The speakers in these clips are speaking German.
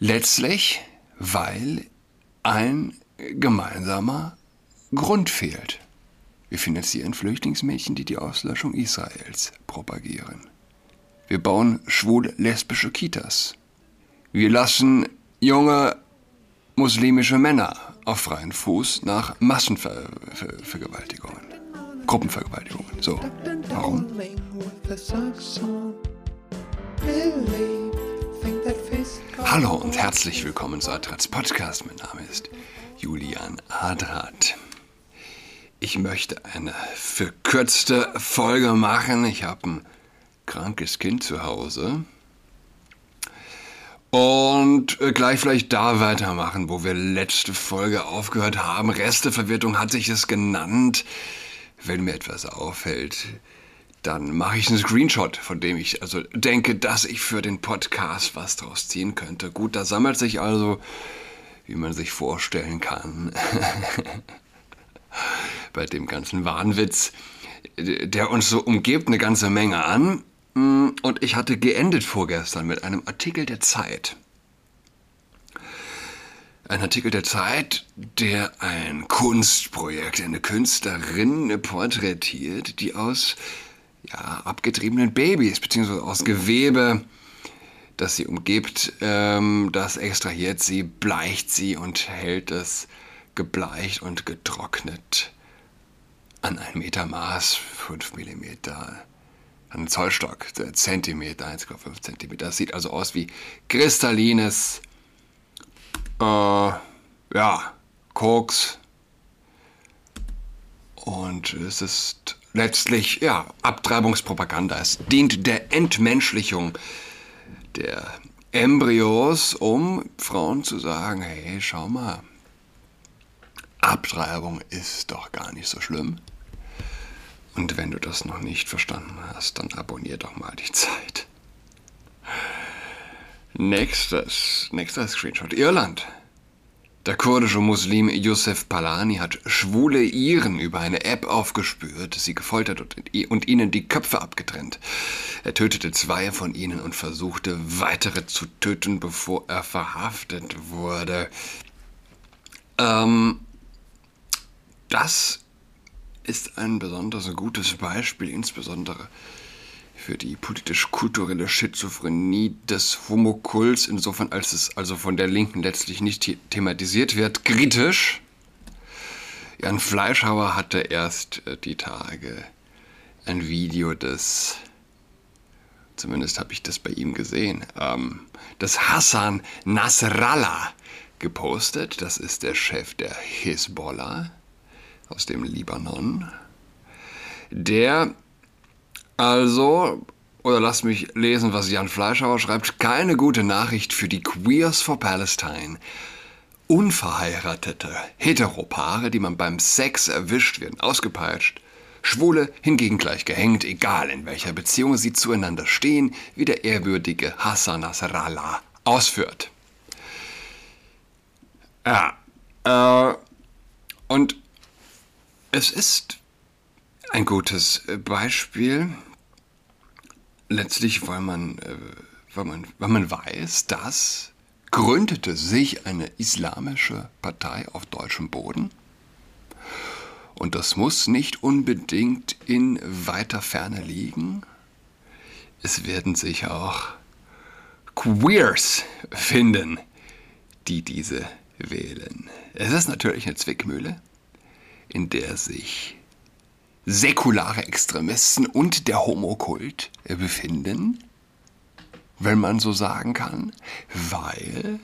Letztlich, weil ein gemeinsamer Grund fehlt. Wir finanzieren Flüchtlingsmädchen, die die Auslöschung Israels propagieren. Wir bauen schwul-lesbische Kitas. Wir lassen junge muslimische Männer auf freien Fuß nach Massenvergewaltigungen, Gruppenvergewaltigungen. So, warum? Hallo und herzlich willkommen zu Adrats Podcast. Mein Name ist Julian Adrat. Ich möchte eine verkürzte Folge machen. Ich habe ein krankes Kind zu Hause. Und äh, gleich vielleicht da weitermachen, wo wir letzte Folge aufgehört haben. Resteverwirrung hat sich es genannt. Wenn mir etwas auffällt, dann mache ich einen Screenshot, von dem ich also denke, dass ich für den Podcast was draus ziehen könnte. Gut, da sammelt sich also, wie man sich vorstellen kann, bei dem ganzen Wahnwitz, der uns so umgibt, eine ganze Menge an. Und ich hatte geendet vorgestern mit einem Artikel der Zeit. Ein Artikel der Zeit, der ein Kunstprojekt, eine Künstlerin porträtiert, die aus ja, abgetriebenen Babys, beziehungsweise aus Gewebe, das sie umgibt, ähm, das extrahiert sie, bleicht sie und hält es gebleicht und getrocknet an ein Meter Maß, 5 mm, an Zollstock, Zentimeter, 1,5 Zentimeter. Das sieht also aus wie kristallines, äh, ja, Koks. Und es ist letztlich ja, Abtreibungspropaganda. Es dient der Entmenschlichung der Embryos, um Frauen zu sagen, hey, schau mal, Abtreibung ist doch gar nicht so schlimm. Und wenn du das noch nicht verstanden hast, dann abonnier doch mal die Zeit. Nächstes, nächster Screenshot. Irland. Der kurdische Muslim Youssef Palani hat schwule Iren über eine App aufgespürt, sie gefoltert und, und, ihnen die Köpfe abgetrennt. Er tötete zwei von ihnen und versuchte weitere zu töten, bevor er verhaftet wurde. Ähm, das ist ein besonders gutes Beispiel, insbesondere für die politisch-kulturelle Schizophrenie des Homokults, insofern als es also von der Linken letztlich nicht thematisiert wird, kritisch. Jan Fleischhauer hatte erst äh, die Tage ein Video des, zumindest habe ich das bei ihm gesehen, ähm, des Hassan Nasrallah gepostet. Das ist der Chef der Hisbollah aus dem Libanon, der also, oder lasst mich lesen, was Jan Fleischhauer schreibt, keine gute Nachricht für die Queers for Palestine. Unverheiratete Heteropaare, die man beim Sex erwischt, werden ausgepeitscht. Schwule hingegen gleich gehängt, egal in welcher Beziehung sie zueinander stehen, wie der ehrwürdige Hassan Nasrallah ausführt. Ja, äh, und es ist ein gutes Beispiel letztlich, weil man, äh, weil man, weil man weiß, dass gründete sich eine islamische Partei auf deutschem Boden. Und das muss nicht unbedingt in weiter Ferne liegen. Es werden sich auch Queers finden, die diese wählen. Es ist natürlich eine Zwickmühle, in der sich säkulare Extremisten und der Homokult befinden, wenn man so sagen kann, weil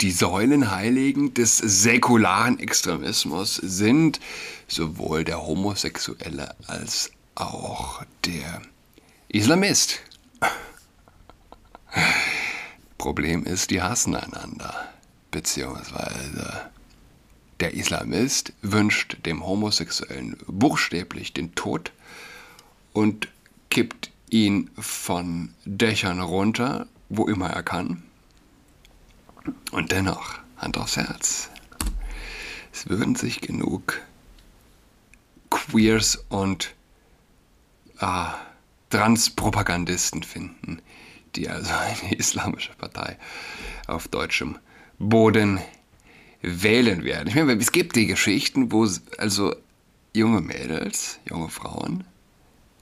die Säulenheiligen des säkularen Extremismus sind sowohl der Homosexuelle als auch der Islamist. Problem ist, die hassen einander, beziehungsweise der Islamist wünscht dem Homosexuellen buchstäblich den Tod und kippt ihn von Dächern runter, wo immer er kann. Und dennoch, Hand aufs Herz, es würden sich genug Queers und ah, Transpropagandisten finden, die also eine islamische Partei auf deutschem Boden wählen werden. Ich meine, es gibt die Geschichten, wo also junge Mädels, junge Frauen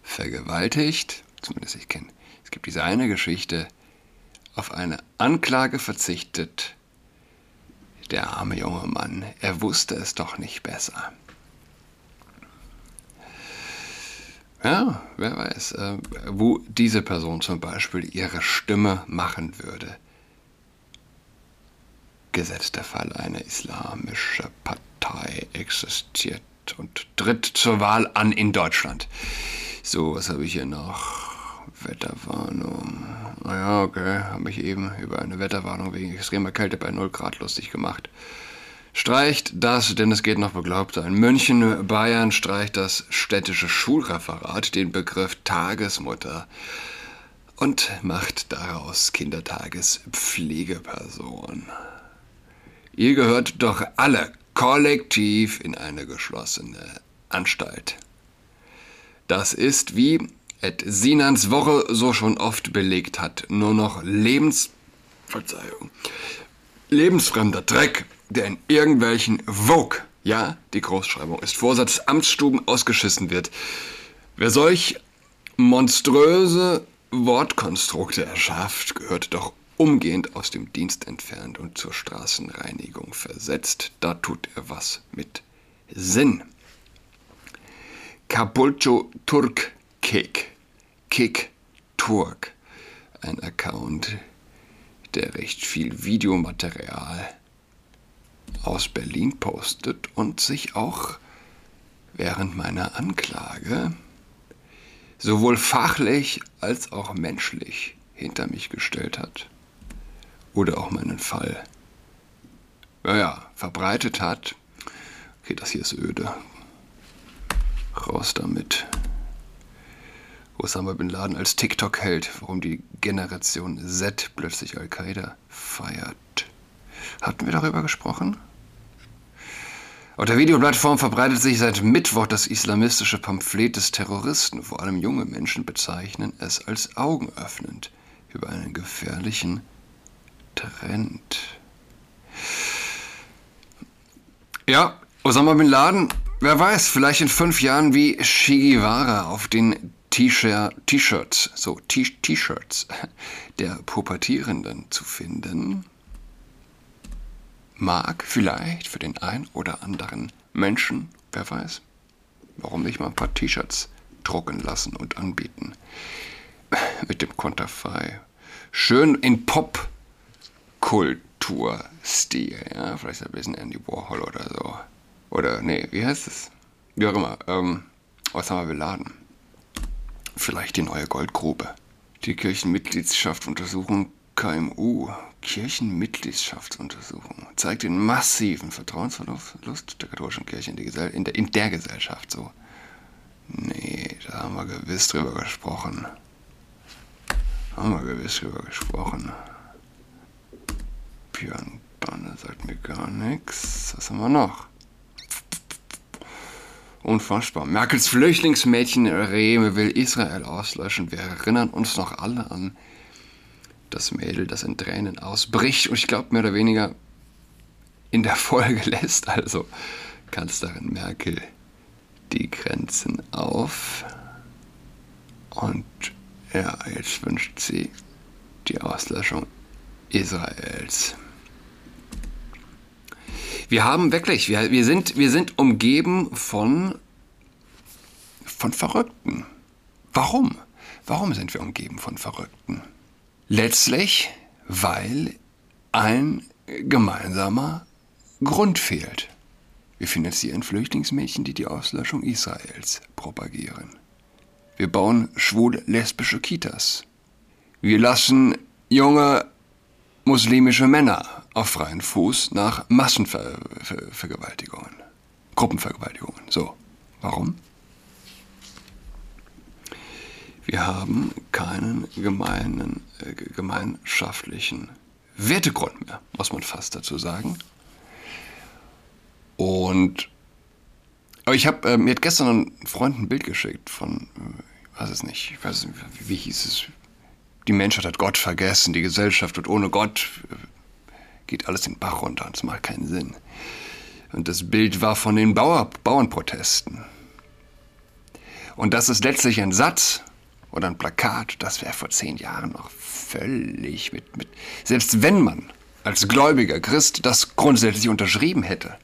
vergewaltigt, zumindest ich kenne, es gibt diese eine Geschichte, auf eine Anklage verzichtet. Der arme junge Mann, er wusste es doch nicht besser. Ja, wer weiß, äh, wo diese Person zum Beispiel ihre Stimme machen würde. Gesetzt der Fall, eine islamische Partei existiert und tritt zur Wahl an in Deutschland. So, was habe ich hier noch? Wetterwarnung. Naja, okay, habe ich eben über eine Wetterwarnung wegen extremer Kälte bei 0 Grad lustig gemacht. Streicht das, denn es geht noch beglaubter. In München, Bayern streicht das städtische Schulreferat den Begriff Tagesmutter und macht daraus Kindertagespflegeperson. Ihr gehört doch alle kollektiv in eine geschlossene Anstalt. Das ist, wie Ed Sinans Woche so schon oft belegt hat, nur noch Lebens... Verzeihung. Lebensfremder Dreck der in irgendwelchen Vogue, ja, die Großschreibung ist Vorsatz, Amtsstuben ausgeschissen wird. Wer solch monströse Wortkonstrukte erschafft, gehört doch umgehend aus dem Dienst entfernt und zur Straßenreinigung versetzt. Da tut er was mit Sinn. Capulcho Turk Kick. Kick Turk. Ein Account, der recht viel Videomaterial aus Berlin postet und sich auch während meiner Anklage sowohl fachlich als auch menschlich hinter mich gestellt hat oder auch meinen Fall, naja, verbreitet hat. Okay, das hier ist öde. Raus damit. Osama Bin Laden als TikTok-Held, warum die Generation Z plötzlich Al-Qaida feiert. Hatten wir darüber gesprochen? Auf der Videoplattform verbreitet sich seit Mittwoch das islamistische Pamphlet des Terroristen. Vor allem junge Menschen bezeichnen es als augenöffnend über einen gefährlichen Trend. Ja, Osama Bin Laden, wer weiß, vielleicht in fünf Jahren wie Che Guevara auf den T-Shirts, so T-Shirts der Pubertierenden zu finden mag vielleicht für den ein oder anderen Menschen, wer weiß, warum nicht mal ein paar T-Shirts drucken lassen und anbieten. Mit dem Konterfei. Schön in Pop-Kultur-Stil. Ja, vielleicht ein bisschen Andy Warhol oder so. Oder, nee, wie heißt es? Wie auch immer. Ähm, was haben wir beladen? Vielleicht die neue Goldgrube. Die Kirchenmitgliedschaft untersuchen KMU, Kirchenmitgliedschaftsuntersuchung, zeigt den massiven Vertrauensverlust der katholischen Kirche in, der, in, der, in der Gesellschaft. So. Nee, da haben wir gewiss drüber gesprochen. Haben wir gewiss drüber gesprochen. Björn Banne sagt mir gar nichts. Was haben wir noch? Unfassbar. Merkels Flüchtlingsmädchen Rehme will Israel auslöschen. Wir erinnern uns noch alle an das Mädel, das in Tränen ausbricht und ich glaube mehr oder weniger in der Folge lässt also Kanzlerin Merkel die Grenzen auf und ja, jetzt wünscht sie die Auslöschung Israels. Wir haben wirklich, wir, wir, sind, wir sind umgeben von, von Verrückten. Warum? Warum sind wir umgeben von Verrückten? Letztlich, weil ein gemeinsamer Grund fehlt. Wir finanzieren Flüchtlingsmädchen, die die Auslöschung Israels propagieren. Wir bauen schwul-lesbische Kitas. Wir lassen junge muslimische Männer auf freien Fuß nach Massenvergewaltigungen, Gruppenvergewaltigungen. So, warum? Wir haben keinen gemeinen, äh, gemeinschaftlichen Wertegrund mehr, muss man fast dazu sagen. Und aber ich habe äh, mir hat gestern ein Freund ein Bild geschickt von, äh, weiß es nicht, ich weiß nicht, wie, wie hieß es, die Menschheit hat Gott vergessen, die Gesellschaft und ohne Gott äh, geht alles den Bach runter und es macht keinen Sinn. Und das Bild war von den Bauer, Bauernprotesten. Und das ist letztlich ein Satz oder ein Plakat, das wäre vor zehn Jahren noch völlig mit, mit, selbst wenn man als gläubiger Christ das grundsätzlich unterschrieben hätte.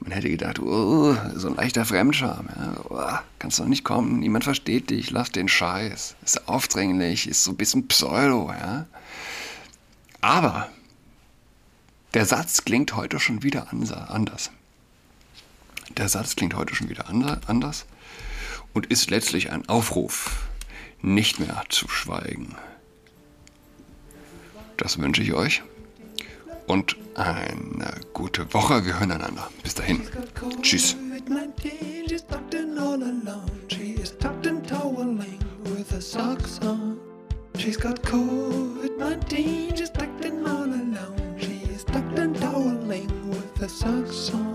Man hätte gedacht, oh, so ein leichter Fremdscham, ja, oh, kannst doch nicht kommen, niemand versteht dich, lass den Scheiß, ist aufdringlich, ist so ein bisschen Pseudo, ja. Aber der Satz klingt heute schon wieder anders. Der Satz klingt heute schon wieder anders und ist letztlich ein Aufruf, nicht mehr zu schweigen. Das wünsche ich euch und eine gute Woche. Wir hören einander. Bis dahin. Tschüss. She's got COVID 19. that sucks